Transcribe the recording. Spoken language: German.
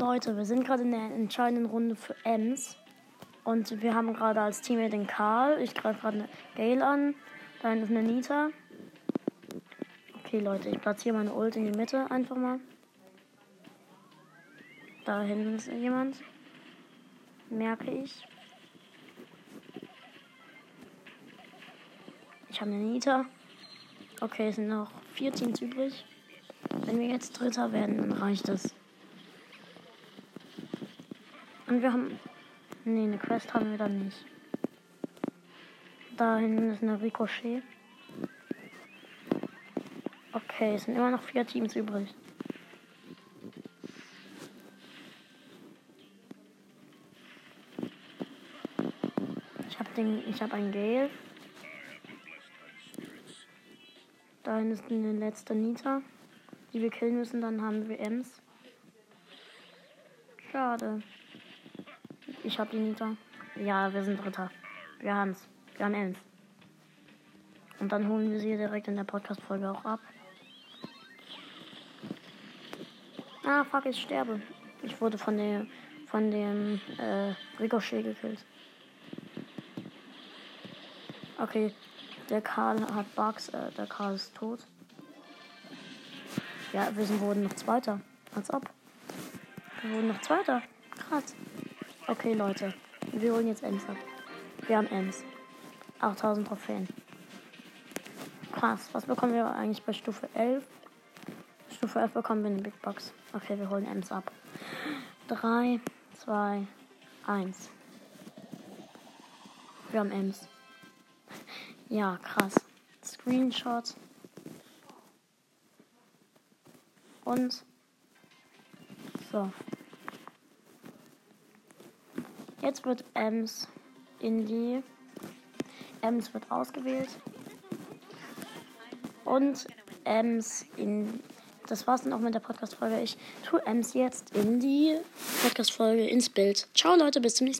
Leute, wir sind gerade in der entscheidenden Runde für Ems. Und wir haben gerade als Teammate den Karl. Ich greife gerade eine Gale an. Da ist eine Nita. Okay, Leute, ich platziere meine Ult in die Mitte einfach mal. Da hinten ist jemand. Merke ich. Ich habe eine Nita. Okay, es sind noch vier Teams übrig. Wenn wir jetzt Dritter werden, dann reicht es. Und wir haben. Nee, eine Quest haben wir dann nicht. Da hinten ist eine Ricochet. Okay, es sind immer noch vier Teams übrig. Ich habe den. Ich habe einen Gale. Da hinten ist eine letzte Nita, die wir killen müssen. Dann haben wir Ems. Schade. Ich habe die Nita. Ja, wir sind Dritter. Wir haben's. Wir haben Ems. Und dann holen wir sie direkt in der Podcast-Folge auch ab. Ah, fuck, ich sterbe. Ich wurde von der von dem äh, Ricochet gekillt. Okay, der Karl hat Bugs, äh, der Karl ist tot. Ja, wir sind, wurden noch Zweiter. Als ob. Wir wurden noch Zweiter. Krass. Okay, Leute. Wir holen jetzt Ems ab. Wir haben Ems. 8000 Trophäen. Krass. Was bekommen wir eigentlich bei Stufe 11? Stufe 11 bekommen wir eine Big Box. Okay, wir holen Ems ab. 3, 2, 1. Wir haben Ems. Ja, krass. Screenshot. Und so. Jetzt wird Ems in die. Ems wird ausgewählt. Und Ems in. Das war's dann auch mit der Podcast-Folge. Ich tue Ems jetzt in die Podcast-Folge ins Bild. Ciao, Leute, bis zum nächsten Mal.